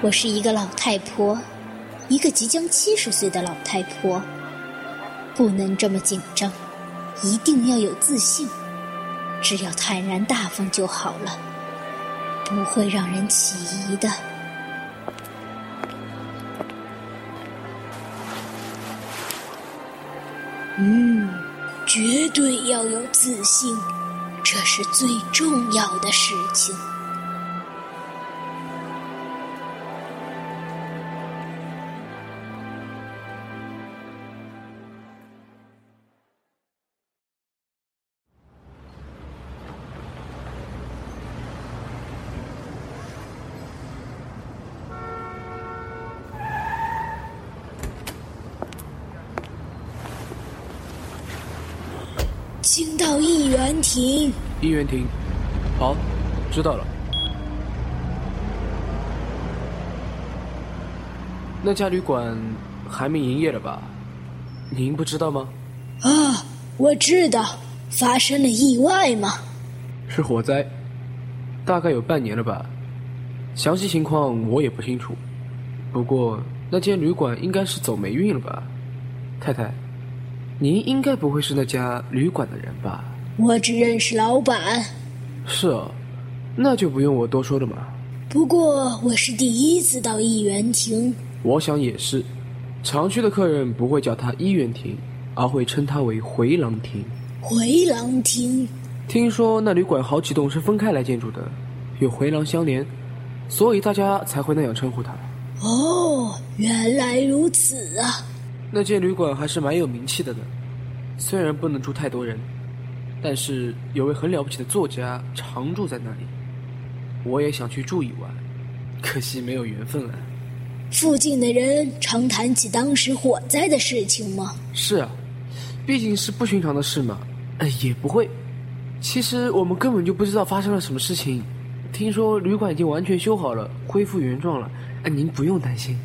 我是一个老太婆，一个即将七十岁的老太婆，不能这么紧张，一定要有自信。只要坦然大方就好了，不会让人起疑的。嗯，绝对要有自信，这是最重要的事情。请到一元亭。一元亭，好，知道了。那家旅馆还没营业了吧？您不知道吗？啊，我知道，发生了意外吗。是火灾，大概有半年了吧。详细情况我也不清楚。不过那间旅馆应该是走霉运了吧，太太。您应该不会是那家旅馆的人吧？我只认识老板。是啊，那就不用我多说了嘛。不过我是第一次到一元亭。我想也是，常去的客人不会叫它一元亭，而会称它为回廊亭。回廊亭。听说那旅馆好几栋是分开来建筑的，有回廊相连，所以大家才会那样称呼它。哦，原来如此啊。那间旅馆还是蛮有名气的呢，虽然不能住太多人，但是有位很了不起的作家常住在那里。我也想去住一晚，可惜没有缘分啊。附近的人常谈起当时火灾的事情吗？是啊，毕竟是不寻常的事嘛。哎，也不会。其实我们根本就不知道发生了什么事情。听说旅馆已经完全修好了，恢复原状了。哎，您不用担心。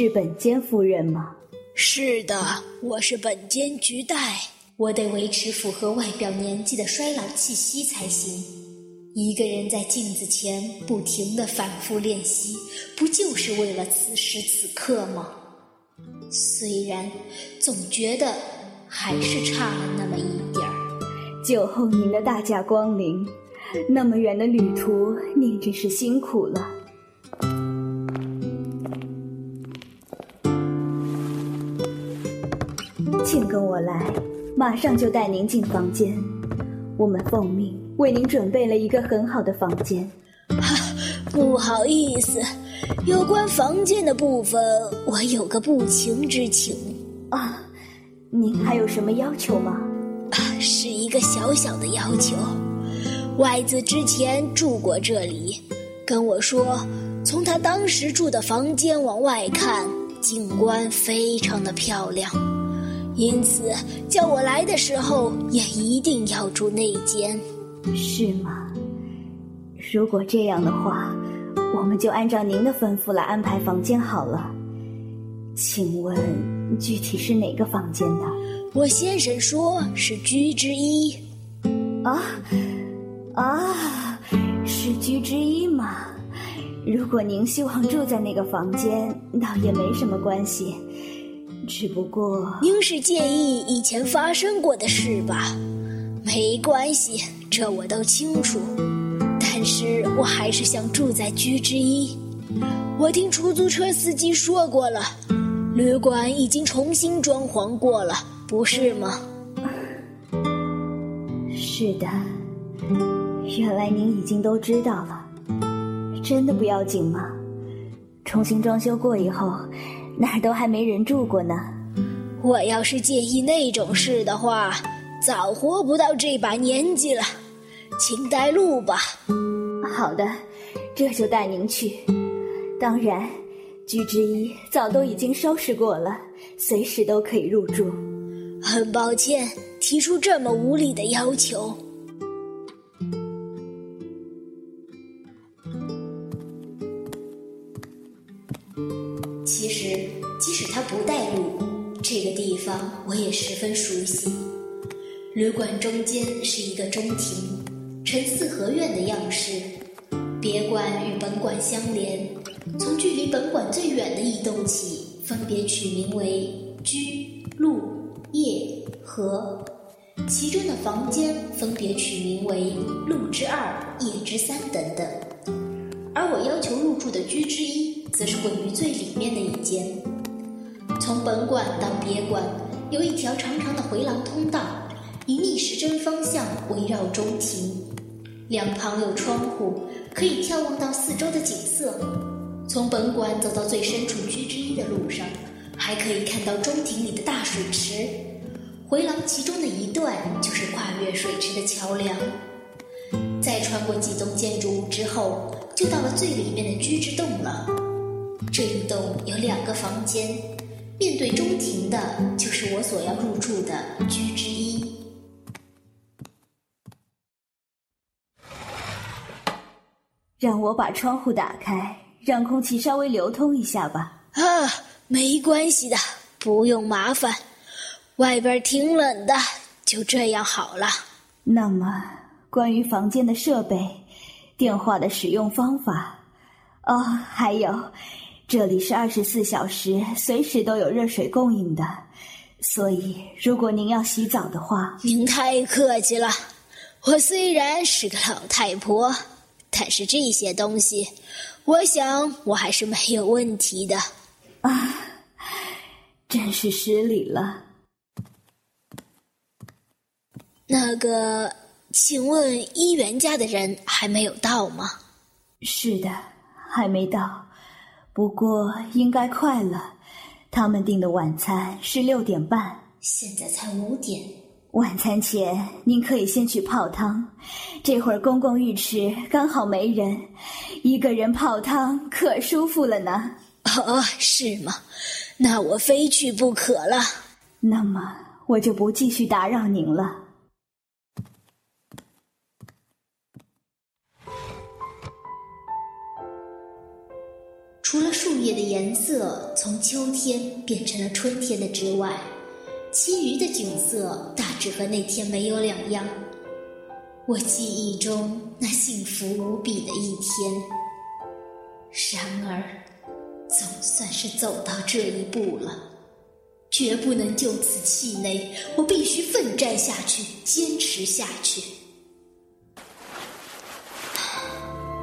是本间夫人吗？是的，我是本间菊代。我得维持符合外表年纪的衰老气息才行。一个人在镜子前不停的反复练习，不就是为了此时此刻吗？虽然总觉得还是差了那么一点儿。酒后您的大驾光临，那么远的旅途，您真是辛苦了。我来，马上就带您进房间。我们奉命为您准备了一个很好的房间。哈，不好意思，有关房间的部分，我有个不情之请。啊，您还有什么要求吗？啊，是一个小小的要求。外子之前住过这里，跟我说，从他当时住的房间往外看，景观非常的漂亮。因此，叫我来的时候也一定要住内间，是吗？如果这样的话，我们就按照您的吩咐来安排房间好了。请问，具体是哪个房间呢？我先生说是居之一。啊啊，是居之一吗？如果您希望住在那个房间，倒也没什么关系。只不过，您是介意以前发生过的事吧？没关系，这我都清楚。但是我还是想住在居之一。我听出租车司机说过了，旅馆已经重新装潢过了，不是吗？是的，原来您已经都知道了。真的不要紧吗？重新装修过以后。哪儿都还没人住过呢。我要是介意那种事的话，早活不到这把年纪了。请带路吧。好的，这就带您去。当然，居之一早都已经收拾过了，随时都可以入住。很抱歉提出这么无理的要求。这个地方我也十分熟悉。旅馆中间是一个中庭，呈四合院的样式。别馆与本馆相连，从距离本馆最远的一栋起，分别取名为居、陆、夜、和。其中的房间分别取名为路之二、夜之三等等。而我要求入住的居之一，则是位于最里面的一间。从本馆到别馆，有一条长长的回廊通道，以逆时针方向围绕中庭，两旁有窗户，可以眺望到四周的景色。从本馆走到最深处居之一的路上，还可以看到中庭里的大水池。回廊其中的一段就是跨越水池的桥梁。再穿过几栋建筑物之后，就到了最里面的居之洞了。这一栋有两个房间，面对中庭的就是我所要入住的居之一。让我把窗户打开，让空气稍微流通一下吧。啊，没关系的，不用麻烦。外边挺冷的，就这样好了。那么，关于房间的设备、电话的使用方法，哦，还有，这里是二十四小时随时都有热水供应的，所以如果您要洗澡的话，您太客气了。我虽然是个老太婆，但是这些东西，我想我还是没有问题的。啊，真是失礼了。那个，请问一元家的人还没有到吗？是的，还没到，不过应该快了。他们订的晚餐是六点半，现在才五点。晚餐前您可以先去泡汤，这会儿公共浴池刚好没人，一个人泡汤可舒服了呢。哦，是吗？那我非去不可了。那么我就不继续打扰您了。了树叶的颜色从秋天变成了春天的之外，其余的景色大致和那天没有两样。我记忆中那幸福无比的一天。然而，总算是走到这一步了，绝不能就此气馁，我必须奋战下去，坚持下去。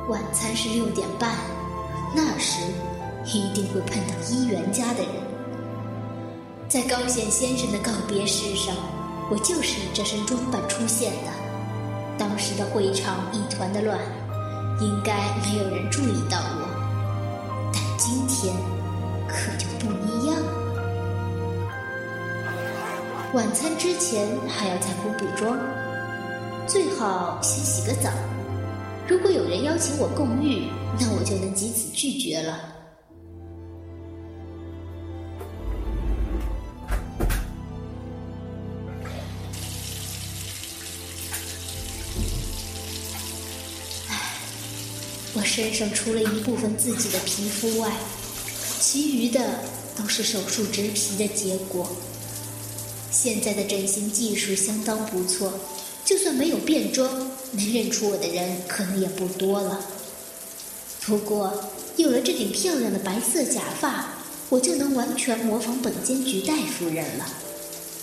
晚餐是六点半。那时一定会碰到一元家的人。在高显先生的告别式上，我就是以这身装扮出现的。当时的会场一团的乱，应该没有人注意到我。但今天可就不一样。晚餐之前还要再补补妆，最好先洗个澡。如果有人邀请我共浴，那我就能及此拒绝了。身上除了一部分自己的皮肤外，其余的都是手术植皮的结果。现在的整形技术相当不错。就算没有变装，能认出我的人可能也不多了。不过有了这顶漂亮的白色假发，我就能完全模仿本监局戴夫人了。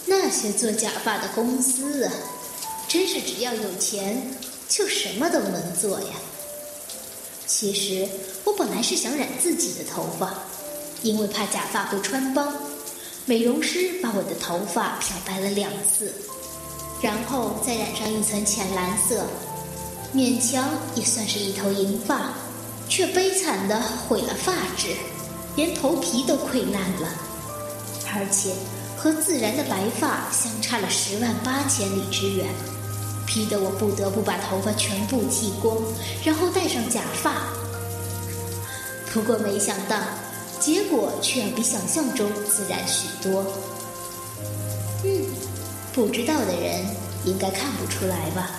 那些做假发的公司啊，真是只要有钱，就什么都能做呀。其实我本来是想染自己的头发，因为怕假发会穿帮，美容师把我的头发漂白了两次。然后再染上一层浅蓝色，勉强也算是一头银发，却悲惨的毁了发质，连头皮都溃烂了，而且和自然的白发相差了十万八千里之远，逼得我不得不把头发全部剃光，然后戴上假发。不过没想到，结果却要比想象中自然许多。嗯。不知道的人应该看不出来吧？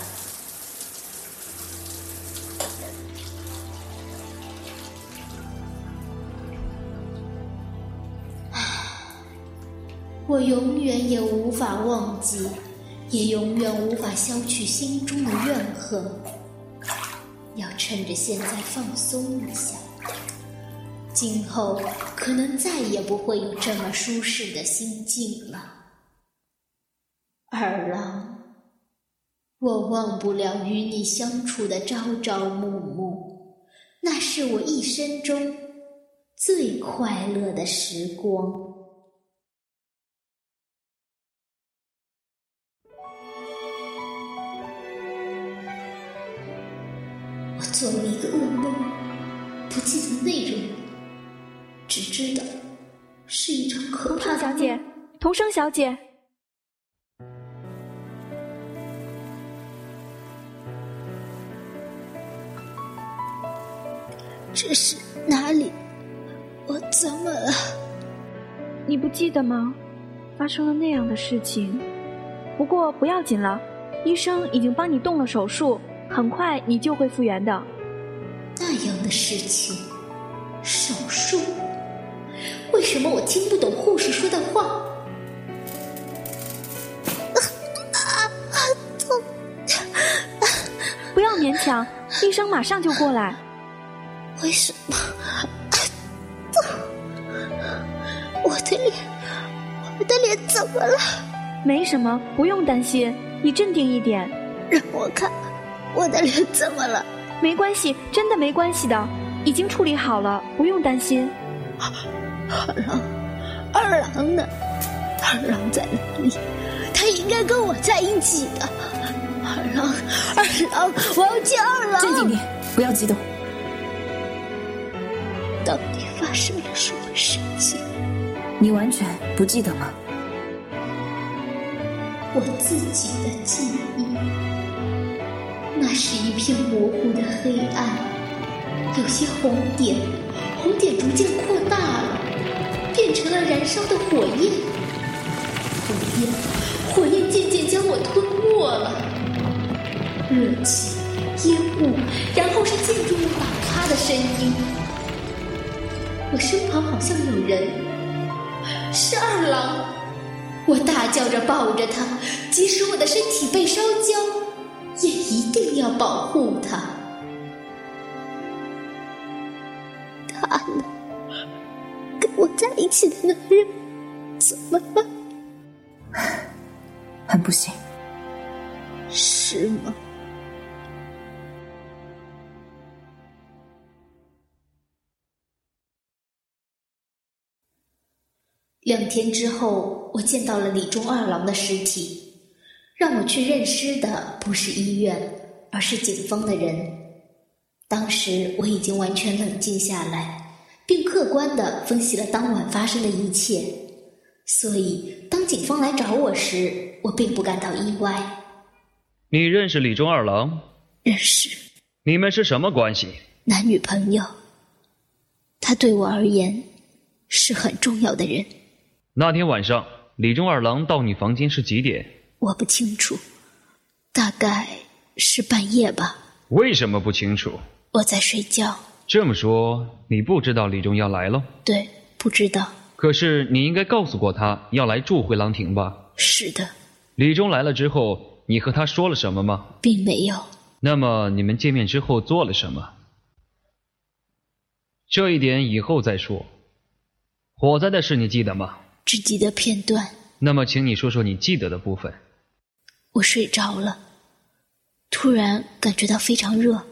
我永远也无法忘记，也永远无法消去心中的怨恨。要趁着现在放松一下，今后可能再也不会有这么舒适的心境了。二郎，我忘不了与你相处的朝朝暮暮，那是我一生中最快乐的时光。做了一个噩梦，不记得内容，只知道是一场可怕的。小姐，童生小姐，这是哪里？我怎么了？你不记得吗？发生了那样的事情，不过不要紧了，医生已经帮你动了手术，很快你就会复原的。那样的事情，手术？为什么我听不懂护士说的话？不要勉强，医生马上就过来。为什么？我的脸，我的脸怎么了？没什么，不用担心，你镇定一点。让我看，我的脸怎么了？没关系，真的没关系的，已经处理好了，不用担心。二郎，二郎呢？二郎在哪里？他应该跟我在一起的。二郎，二郎，我要见二郎。镇静点，不要激动。到底发生了什么事情？你完全不记得吗？我自己的记忆。那是一片模糊的黑暗，有些红点，红点逐渐扩大了，变成了燃烧的火焰。火焰，火焰渐渐将我吞没了。热气，烟雾，然后是建筑物倒塌的声音。我身旁好像有人，是二郎。我大叫着抱着他，即使我的身体被烧焦。也一定要保护他。他呢？跟我在一起的男人怎么办？很不幸。是吗？两天之后，我见到了李忠二郎的尸体。让我去认尸的不是医院，而是警方的人。当时我已经完全冷静下来，并客观的分析了当晚发生的一切，所以当警方来找我时，我并不感到意外。你认识李忠二郎？认识。你们是什么关系？男女朋友。他对我而言是很重要的人。那天晚上，李忠二郎到你房间是几点？我不清楚，大概是半夜吧。为什么不清楚？我在睡觉。这么说，你不知道李忠要来了？对，不知道。可是你应该告诉过他要来住回廊亭吧？是的。李忠来了之后，你和他说了什么吗？并没有。那么你们见面之后做了什么？这一点以后再说。火灾的事你记得吗？只记得片段。那么，请你说说你记得的部分。我睡着了，突然感觉到非常热，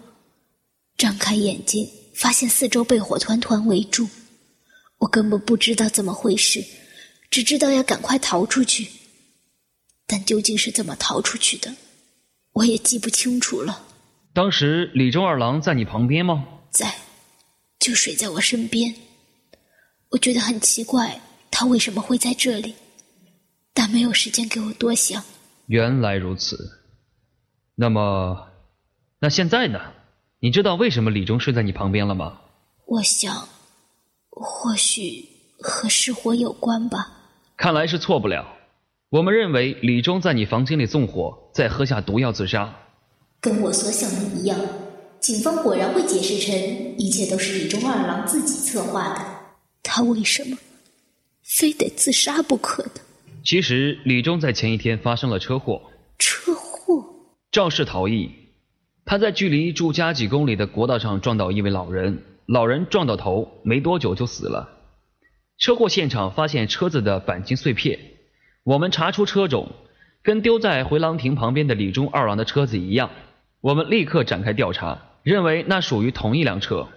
张开眼睛，发现四周被火团团围住，我根本不知道怎么回事，只知道要赶快逃出去，但究竟是怎么逃出去的，我也记不清楚了。当时李忠二郎在你旁边吗？在，就睡在我身边。我觉得很奇怪，他为什么会在这里，但没有时间给我多想。原来如此，那么，那现在呢？你知道为什么李忠睡在你旁边了吗？我想，或许和失火有关吧。看来是错不了。我们认为李忠在你房间里纵火，再喝下毒药自杀。跟我所想的一样，警方果然会解释成一切都是李忠二郎自己策划的。他为什么非得自杀不可呢？其实李忠在前一天发生了车祸，车祸，肇事逃逸。他在距离住家几公里的国道上撞到一位老人，老人撞到头，没多久就死了。车祸现场发现车子的钣金碎片，我们查出车种，跟丢在回廊亭旁边的李忠二郎的车子一样。我们立刻展开调查，认为那属于同一辆车。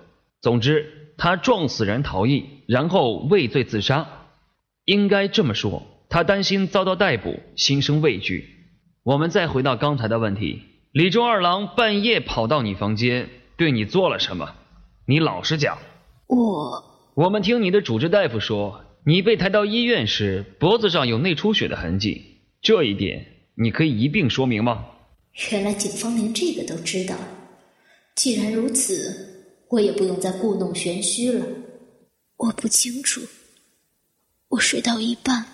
总之，他撞死人逃逸，然后畏罪自杀。应该这么说，他担心遭到逮捕，心生畏惧。我们再回到刚才的问题，李忠二郎半夜跑到你房间，对你做了什么？你老实讲。我我们听你的主治大夫说，你被抬到医院时脖子上有内出血的痕迹，这一点你可以一并说明吗？原来警方连这个都知道。既然如此，我也不用再故弄玄虚了。我不清楚。我睡到一半，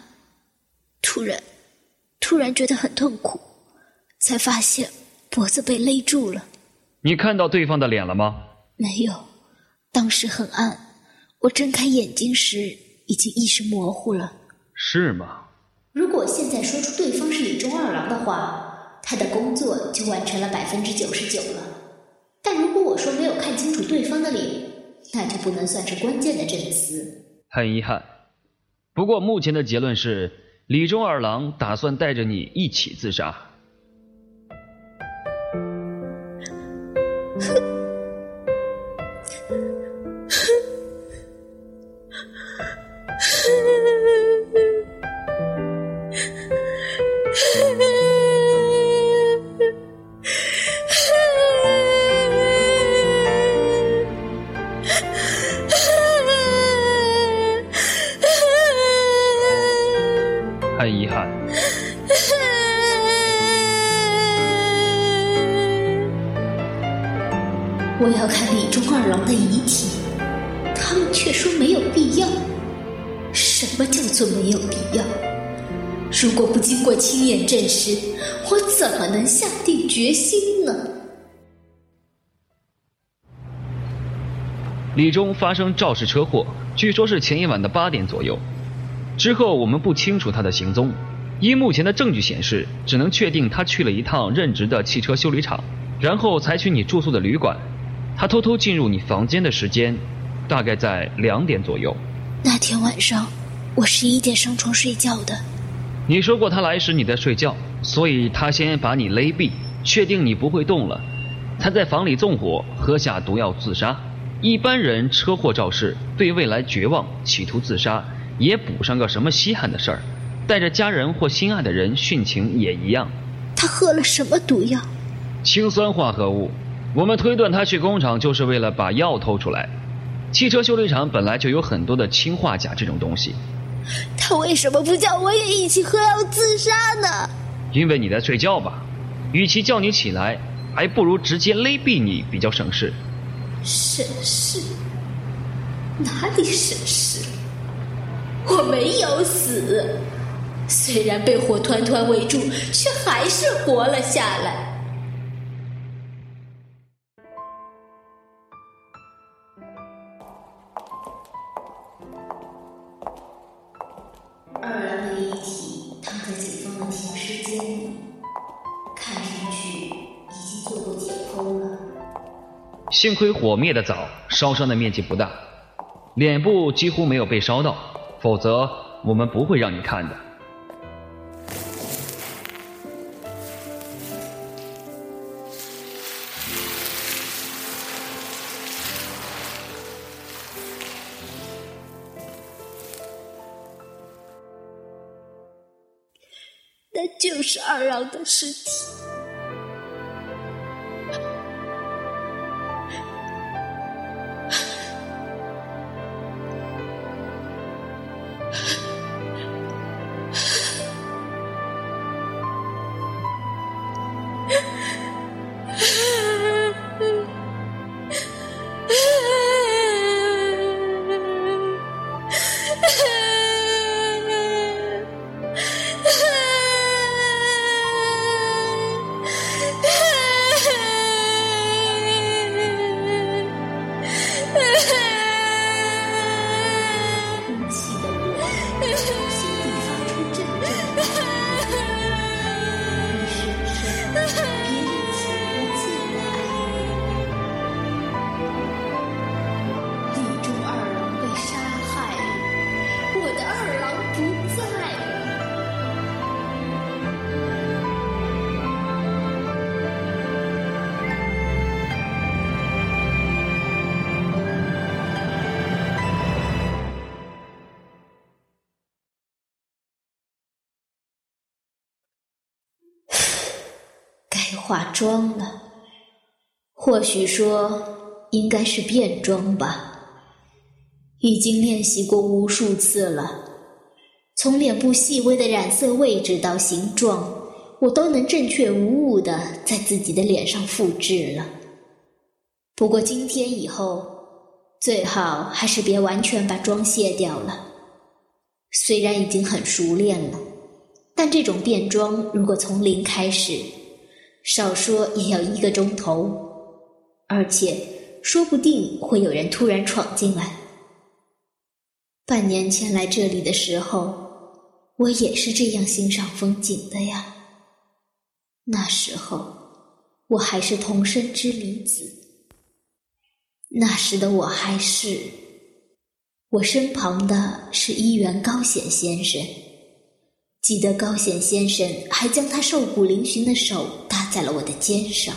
突然，突然觉得很痛苦，才发现脖子被勒住了。你看到对方的脸了吗？没有，当时很暗，我睁开眼睛时已经意识模糊了。是吗？如果现在说出对方是李忠二郎的话，他的工作就完成了百分之九十九了。但如果我说没有看清楚对方的脸，那就不能算是关键的证词。很遗憾。不过目前的结论是，李忠二郎打算带着你一起自杀。如果不经过亲眼证实，我怎么能下定决心呢？李忠发生肇事车祸，据说是前一晚的八点左右。之后我们不清楚他的行踪，依目前的证据显示，只能确定他去了一趟任职的汽车修理厂，然后采取你住宿的旅馆。他偷偷进入你房间的时间，大概在两点左右。那天晚上，我十一点上床睡觉的。你说过他来时你在睡觉，所以他先把你勒毙，确定你不会动了，才在房里纵火，喝下毒药自杀。一般人车祸肇事，对未来绝望，企图自杀，也补上个什么稀罕的事儿，带着家人或心爱的人殉情也一样。他喝了什么毒药？氰酸化合物。我们推断他去工厂就是为了把药偷出来。汽车修理厂本来就有很多的氰化钾这种东西。他为什么不叫我也一起喝药自杀呢？因为你在睡觉吧。与其叫你起来，还不如直接勒毙你比较省事。省事？哪里省事？我没有死，虽然被火团团围住，却还是活了下来。幸亏火灭得早，烧伤的面积不大，脸部几乎没有被烧到，否则我们不会让你看的。那就是二郎的尸体。化妆了。或许说，应该是变装吧。已经练习过无数次了，从脸部细微的染色位置到形状，我都能正确无误的在自己的脸上复制了。不过今天以后，最好还是别完全把妆卸掉了。虽然已经很熟练了，但这种变装如果从零开始，少说也要一个钟头，而且说不定会有人突然闯进来。半年前来这里的时候，我也是这样欣赏风景的呀。那时候我还是童身之女子，那时的我还是……我身旁的是一元高显先生，记得高显先生还将他瘦骨嶙峋的手搭在了我的肩上。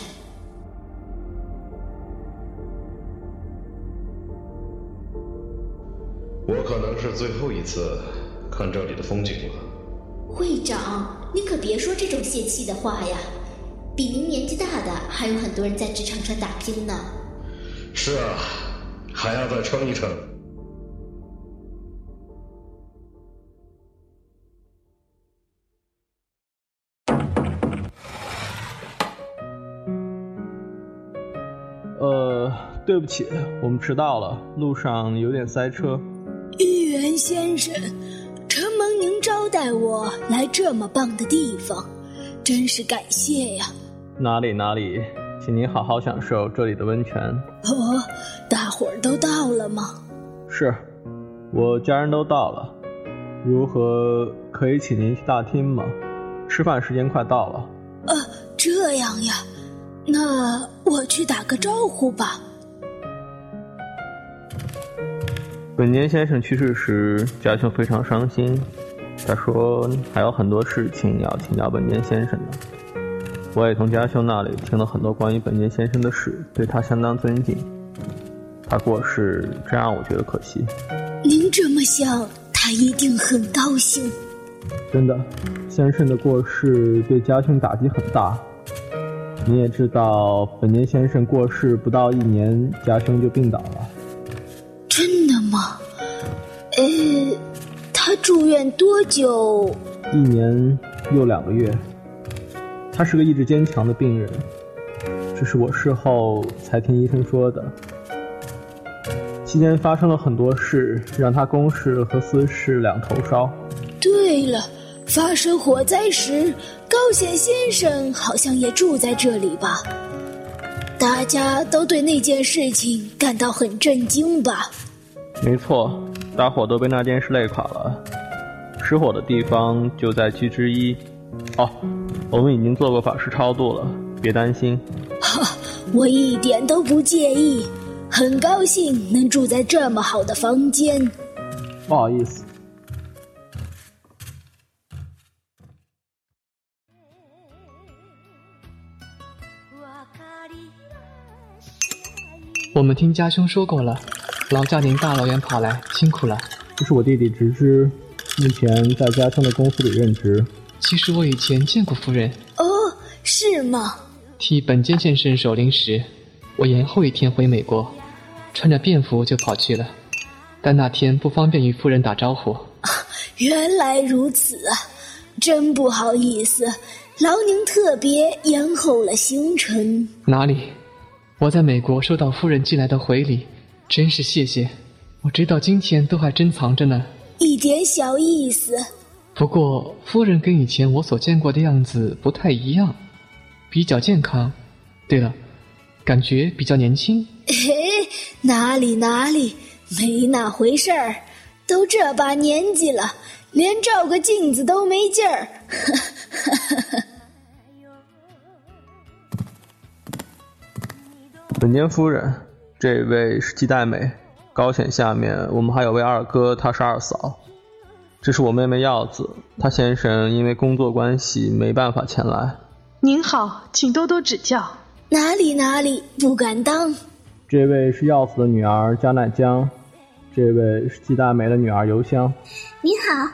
我可能是最后一次看这里的风景了。会长，你可别说这种泄气的话呀！比您年纪大的还有很多人在职场上打拼呢。是啊，还要再撑一撑。对不起，我们迟到了，路上有点塞车。议员先生，承蒙您招待我来这么棒的地方，真是感谢呀！哪里哪里，请您好好享受这里的温泉。哦，大伙儿都到了吗？是，我家人都到了。如何可以请您去大厅吗？吃饭时间快到了。呃，这样呀，那我去打个招呼吧。本间先生去世时，家兄非常伤心。他说还有很多事情要请教本间先生呢。我也从家兄那里听了很多关于本间先生的事，对他相当尊敬。他过世，真让我觉得可惜。您这么想，他一定很高兴。真的，先生的过世对家兄打击很大。你也知道，本间先生过世不到一年，家兄就病倒了。呃，他住院多久？一年又两个月。他是个意志坚强的病人，这是我事后才听医生说的。期间发生了很多事，让他公事和私事两头烧。对了，发生火灾时，高显先生好像也住在这里吧？大家都对那件事情感到很震惊吧？没错，大伙都被那件事累垮了。失火的地方就在居之一。哦，我们已经做过法师超度了，别担心。哈，我一点都不介意，很高兴能住在这么好的房间。不好意思。我们听家兄说过了，劳驾您大老远跑来，辛苦了。这是我弟弟直之，目前在家乡的公司里任职。其实我以前见过夫人。哦，是吗？替本间先生守灵时，我延后一天回美国，穿着便服就跑去了。但那天不方便与夫人打招呼。原来如此啊，真不好意思，劳您特别延后了行程。哪里？我在美国收到夫人寄来的回礼，真是谢谢。我直到今天都还珍藏着呢。一点小意思。不过夫人跟以前我所见过的样子不太一样，比较健康。对了，感觉比较年轻。嘿，哪里哪里，没那回事儿。都这把年纪了，连照个镜子都没劲儿。本年夫人，这位是季代美，高显下面我们还有位二哥，他是二嫂。这是我妹妹耀子，她先生因为工作关系没办法前来。您好，请多多指教。哪里哪里，不敢当。这位是耀子的女儿加奈江，这位是季大美的女儿尤香。你好，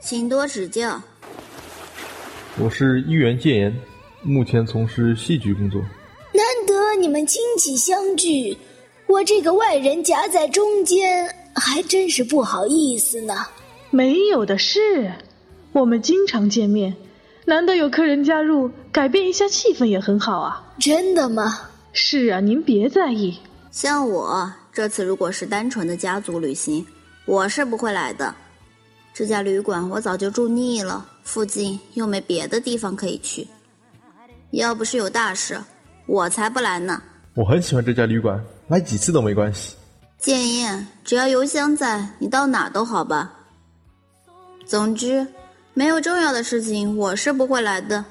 请多指教。我是一元戒言，目前从事戏剧工作。你们亲戚相聚，我这个外人夹在中间，还真是不好意思呢。没有的事，我们经常见面，难得有客人加入，改变一下气氛也很好啊。真的吗？是啊，您别在意。像我这次如果是单纯的家族旅行，我是不会来的。这家旅馆我早就住腻了，附近又没别的地方可以去。要不是有大事，我才不来呢。我很喜欢这家旅馆，来几次都没关系。建议只要邮箱在，你到哪都好吧。总之，没有重要的事情，我是不会来的。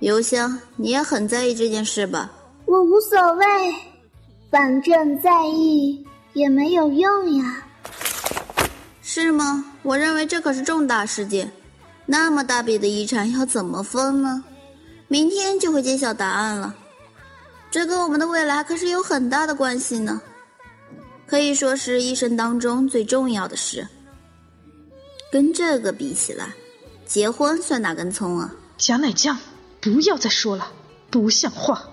邮箱，你也很在意这件事吧？我无所谓，反正在意也没有用呀。是吗？我认为这可是重大事件，那么大笔的遗产要怎么分呢？明天就会揭晓答案了，这跟我们的未来可是有很大的关系呢，可以说是一生当中最重要的事。跟这个比起来，结婚算哪根葱啊？贾乃酱，不要再说了，不像话。